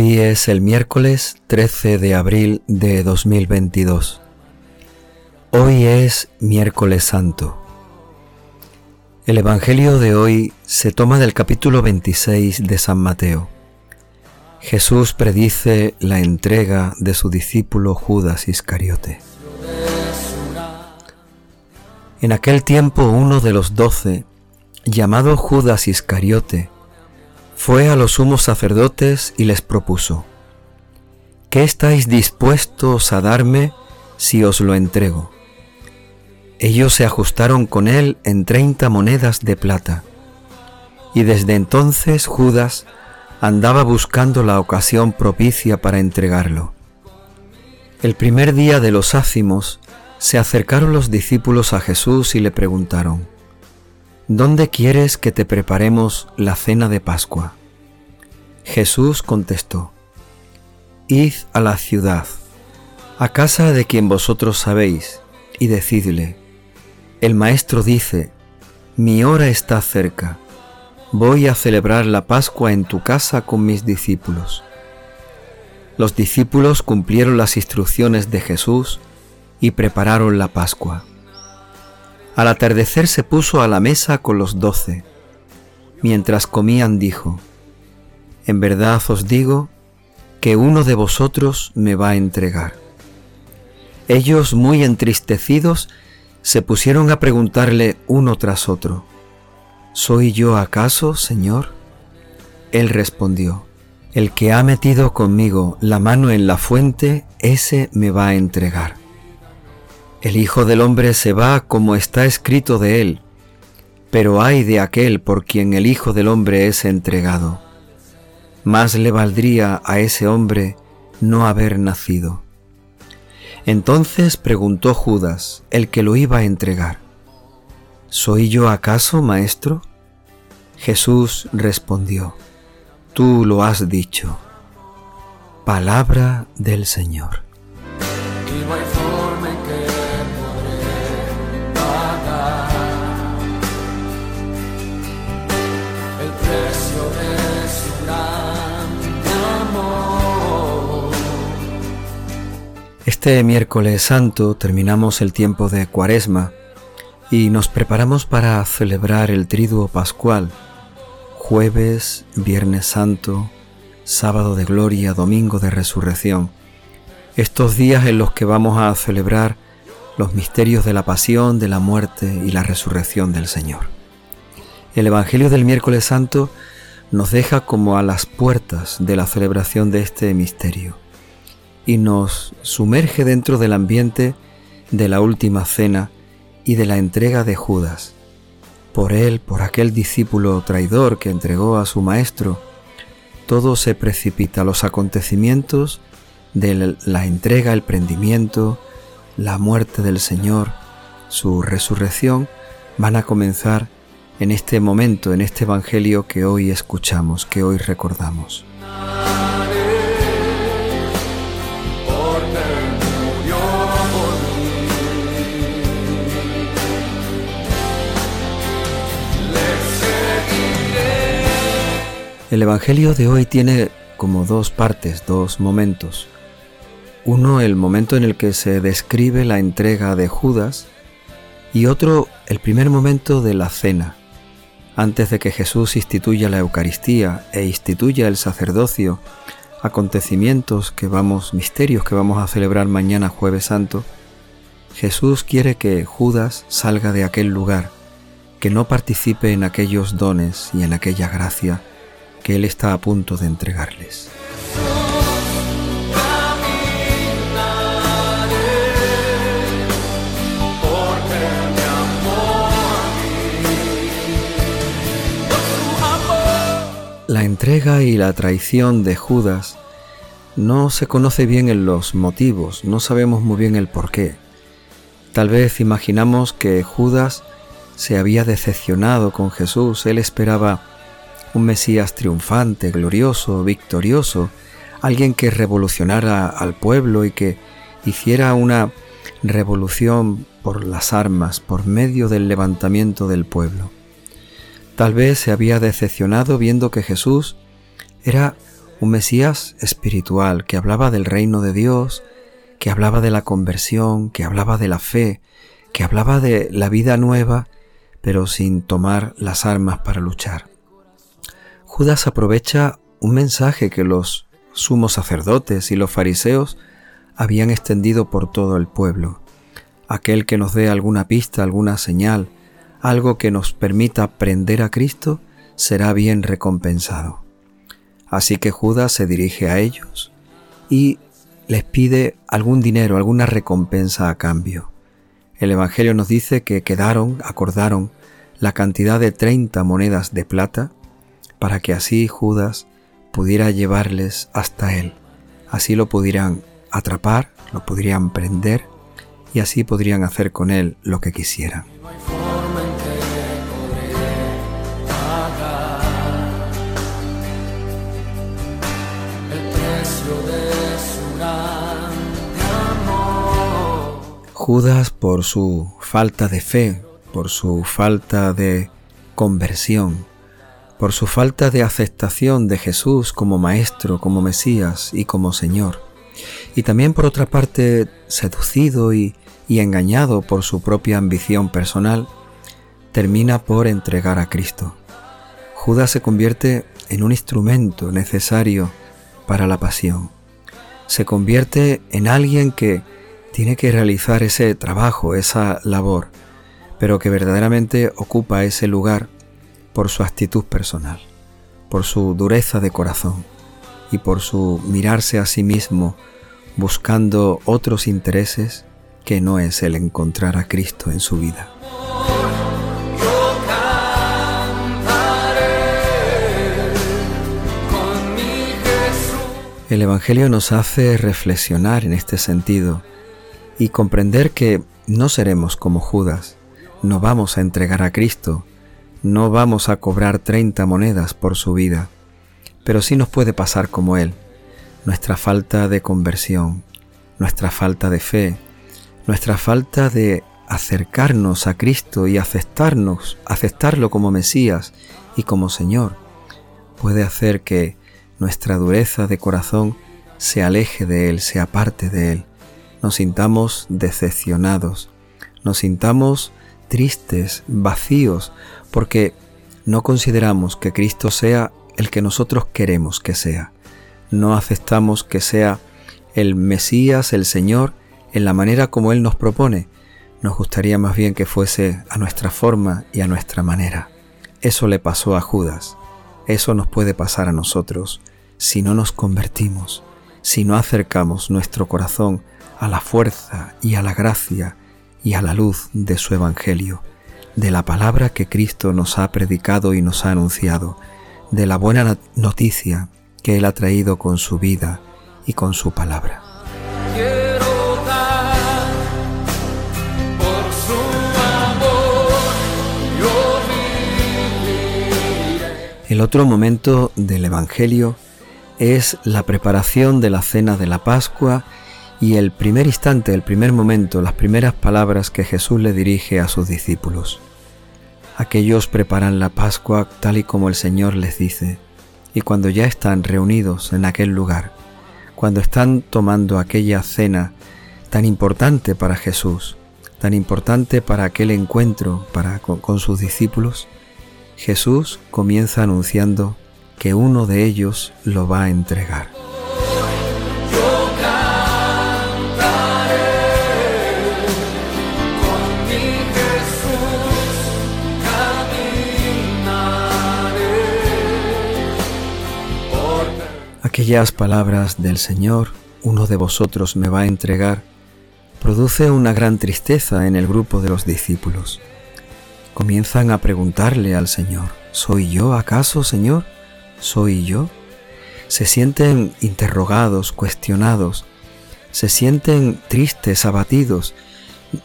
Hoy es el miércoles 13 de abril de 2022. Hoy es miércoles santo. El Evangelio de hoy se toma del capítulo 26 de San Mateo. Jesús predice la entrega de su discípulo Judas Iscariote. En aquel tiempo uno de los doce, llamado Judas Iscariote, fue a los sumos sacerdotes y les propuso, ¿qué estáis dispuestos a darme si os lo entrego? Ellos se ajustaron con él en treinta monedas de plata, y desde entonces Judas andaba buscando la ocasión propicia para entregarlo. El primer día de los ácimos se acercaron los discípulos a Jesús y le preguntaron, ¿Dónde quieres que te preparemos la cena de Pascua? Jesús contestó, Id a la ciudad, a casa de quien vosotros sabéis, y decidle, el Maestro dice, mi hora está cerca voy a celebrar la Pascua en tu casa con mis discípulos. Los discípulos cumplieron las instrucciones de Jesús y prepararon la Pascua. Al atardecer se puso a la mesa con los doce. Mientras comían dijo, En verdad os digo que uno de vosotros me va a entregar. Ellos, muy entristecidos, se pusieron a preguntarle uno tras otro, ¿Soy yo acaso, Señor? Él respondió, El que ha metido conmigo la mano en la fuente, ese me va a entregar. El Hijo del Hombre se va como está escrito de él, pero ay de aquel por quien el Hijo del Hombre es entregado. Más le valdría a ese hombre no haber nacido. Entonces preguntó Judas, el que lo iba a entregar, ¿Soy yo acaso, maestro? Jesús respondió, Tú lo has dicho. Palabra del Señor. Este miércoles santo terminamos el tiempo de Cuaresma y nos preparamos para celebrar el triduo pascual. Jueves, viernes santo, sábado de gloria, domingo de resurrección, estos días en los que vamos a celebrar los misterios de la pasión, de la muerte y la resurrección del Señor. El Evangelio del miércoles santo nos deja como a las puertas de la celebración de este misterio y nos sumerge dentro del ambiente de la última cena y de la entrega de Judas, por él, por aquel discípulo traidor que entregó a su maestro, todo se precipita, los acontecimientos de la entrega, el prendimiento, la muerte del Señor, su resurrección, van a comenzar en este momento, en este Evangelio que hoy escuchamos, que hoy recordamos. El Evangelio de hoy tiene como dos partes, dos momentos. Uno, el momento en el que se describe la entrega de Judas y otro, el primer momento de la cena, antes de que Jesús instituya la Eucaristía e instituya el sacerdocio, acontecimientos que vamos, misterios que vamos a celebrar mañana jueves santo, Jesús quiere que Judas salga de aquel lugar, que no participe en aquellos dones y en aquella gracia que Él está a punto de entregarles. La entrega y la traición de Judas no se conoce bien en los motivos, no sabemos muy bien el por qué. Tal vez imaginamos que Judas se había decepcionado con Jesús, él esperaba un Mesías triunfante, glorioso, victorioso, alguien que revolucionara al pueblo y que hiciera una revolución por las armas, por medio del levantamiento del pueblo. Tal vez se había decepcionado viendo que Jesús era un Mesías espiritual que hablaba del reino de Dios, que hablaba de la conversión, que hablaba de la fe, que hablaba de la vida nueva, pero sin tomar las armas para luchar. Judas aprovecha un mensaje que los sumos sacerdotes y los fariseos habían extendido por todo el pueblo. Aquel que nos dé alguna pista, alguna señal, algo que nos permita prender a Cristo, será bien recompensado. Así que Judas se dirige a ellos y les pide algún dinero, alguna recompensa a cambio. El Evangelio nos dice que quedaron, acordaron la cantidad de 30 monedas de plata para que así Judas pudiera llevarles hasta él. Así lo pudieran atrapar, lo podrían prender y así podrían hacer con él lo que quisieran. Judas por su falta de fe, por su falta de conversión, por su falta de aceptación de Jesús como Maestro, como Mesías y como Señor, y también por otra parte seducido y, y engañado por su propia ambición personal, termina por entregar a Cristo. Judas se convierte en un instrumento necesario para la pasión. Se convierte en alguien que tiene que realizar ese trabajo, esa labor, pero que verdaderamente ocupa ese lugar por su actitud personal, por su dureza de corazón y por su mirarse a sí mismo buscando otros intereses que no es el encontrar a Cristo en su vida. El Evangelio nos hace reflexionar en este sentido y comprender que no seremos como Judas, no vamos a entregar a Cristo, no vamos a cobrar 30 monedas por su vida, pero sí nos puede pasar como Él, nuestra falta de conversión, nuestra falta de fe, nuestra falta de acercarnos a Cristo y aceptarnos, aceptarlo como Mesías y como Señor, puede hacer que nuestra dureza de corazón se aleje de Él, se aparte de Él. Nos sintamos decepcionados, nos sintamos tristes, vacíos, porque no consideramos que Cristo sea el que nosotros queremos que sea. No aceptamos que sea el Mesías, el Señor, en la manera como Él nos propone. Nos gustaría más bien que fuese a nuestra forma y a nuestra manera. Eso le pasó a Judas. Eso nos puede pasar a nosotros si no nos convertimos, si no acercamos nuestro corazón a la fuerza y a la gracia y a la luz de su Evangelio, de la palabra que Cristo nos ha predicado y nos ha anunciado, de la buena noticia que Él ha traído con su vida y con su palabra. El otro momento del Evangelio es la preparación de la cena de la Pascua y el primer instante, el primer momento, las primeras palabras que Jesús le dirige a sus discípulos. Aquellos preparan la Pascua tal y como el Señor les dice, y cuando ya están reunidos en aquel lugar, cuando están tomando aquella cena tan importante para Jesús, tan importante para aquel encuentro para, con, con sus discípulos, Jesús comienza anunciando que uno de ellos lo va a entregar. Aquellas palabras del Señor, uno de vosotros me va a entregar, produce una gran tristeza en el grupo de los discípulos. Comienzan a preguntarle al Señor, ¿soy yo acaso, Señor? ¿Soy yo? Se sienten interrogados, cuestionados, se sienten tristes, abatidos,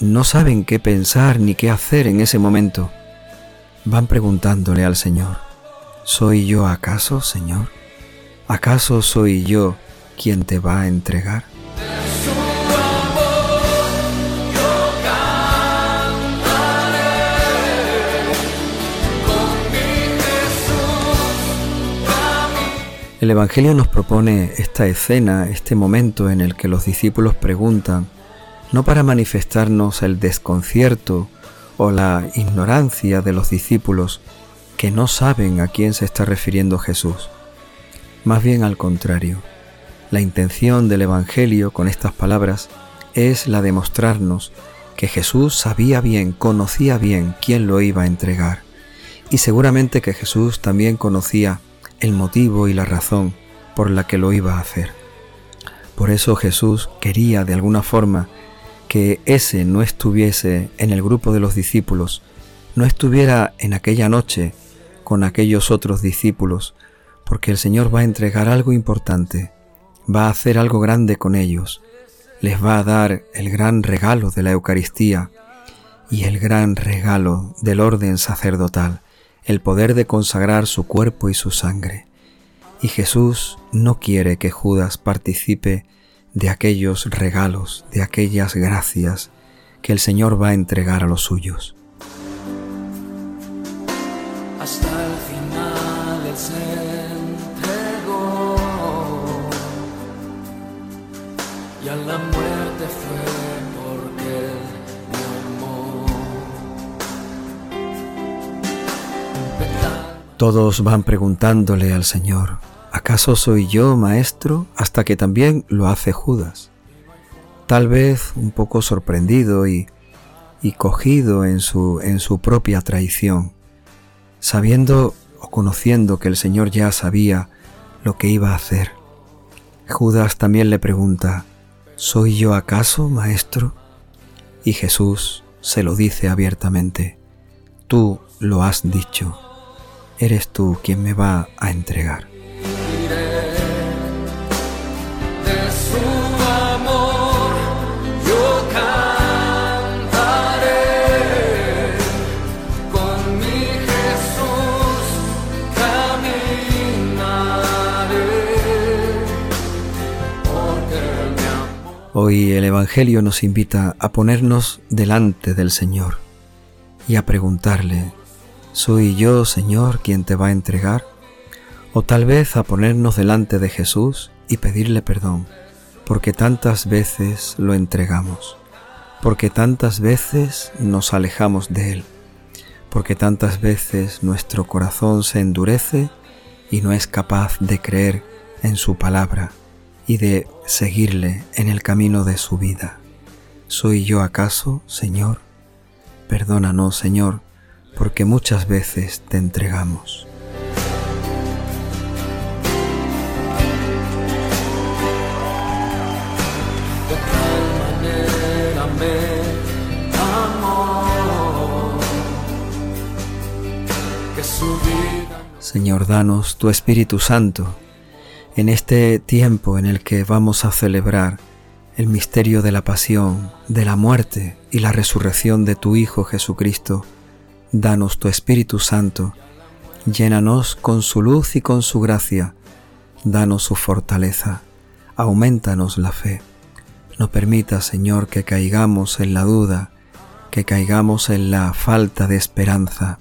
no saben qué pensar ni qué hacer en ese momento. Van preguntándole al Señor, ¿soy yo acaso, Señor? ¿acaso soy yo quien te va a entregar? El Evangelio nos propone esta escena, este momento en el que los discípulos preguntan, no para manifestarnos el desconcierto o la ignorancia de los discípulos que no saben a quién se está refiriendo Jesús, más bien al contrario, la intención del Evangelio con estas palabras es la de mostrarnos que Jesús sabía bien, conocía bien quién lo iba a entregar. Y seguramente que Jesús también conocía el motivo y la razón por la que lo iba a hacer. Por eso Jesús quería de alguna forma que ese no estuviese en el grupo de los discípulos, no estuviera en aquella noche con aquellos otros discípulos, porque el Señor va a entregar algo importante, va a hacer algo grande con ellos, les va a dar el gran regalo de la Eucaristía y el gran regalo del orden sacerdotal, el poder de consagrar su cuerpo y su sangre. Y Jesús no quiere que Judas participe de aquellos regalos, de aquellas gracias que el Señor va a entregar a los suyos. Todos van preguntándole al Señor, ¿acaso soy yo maestro? Hasta que también lo hace Judas. Tal vez un poco sorprendido y, y cogido en su, en su propia traición, sabiendo o conociendo que el Señor ya sabía lo que iba a hacer. Judas también le pregunta, ¿Soy yo acaso, maestro? Y Jesús se lo dice abiertamente, Tú lo has dicho, eres tú quien me va a entregar. De su amor yo cantaré, con mi Jesús caminaré, porque Él me amó. Hoy el Evangelio nos invita a ponernos delante del Señor y a preguntarle, ¿soy yo, Señor, quien te va a entregar? O tal vez a ponernos delante de Jesús y pedirle perdón, porque tantas veces lo entregamos, porque tantas veces nos alejamos de Él, porque tantas veces nuestro corazón se endurece y no es capaz de creer en su palabra y de seguirle en el camino de su vida. ¿Soy yo acaso, Señor? Perdónanos, Señor, porque muchas veces te entregamos. Señor, danos tu Espíritu Santo en este tiempo en el que vamos a celebrar el misterio de la pasión, de la muerte y la resurrección de tu Hijo Jesucristo. Danos tu Espíritu Santo, llénanos con su luz y con su gracia, danos su fortaleza, aumentanos la fe. No permita, Señor, que caigamos en la duda, que caigamos en la falta de esperanza.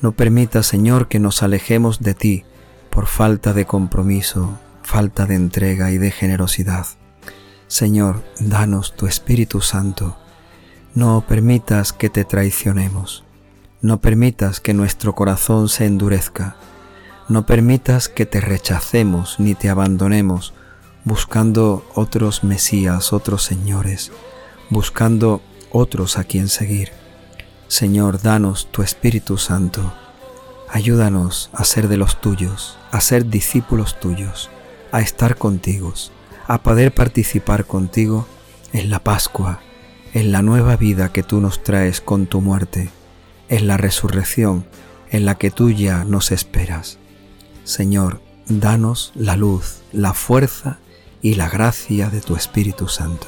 No permita, Señor, que nos alejemos de ti por falta de compromiso, falta de entrega y de generosidad. Señor, danos tu Espíritu Santo. No permitas que te traicionemos. No permitas que nuestro corazón se endurezca. No permitas que te rechacemos ni te abandonemos buscando otros Mesías, otros señores, buscando otros a quien seguir. Señor, danos tu Espíritu Santo. Ayúdanos a ser de los tuyos, a ser discípulos tuyos, a estar contigo, a poder participar contigo en la Pascua, en la nueva vida que tú nos traes con tu muerte, en la resurrección en la que tú ya nos esperas. Señor, danos la luz, la fuerza y la gracia de tu Espíritu Santo.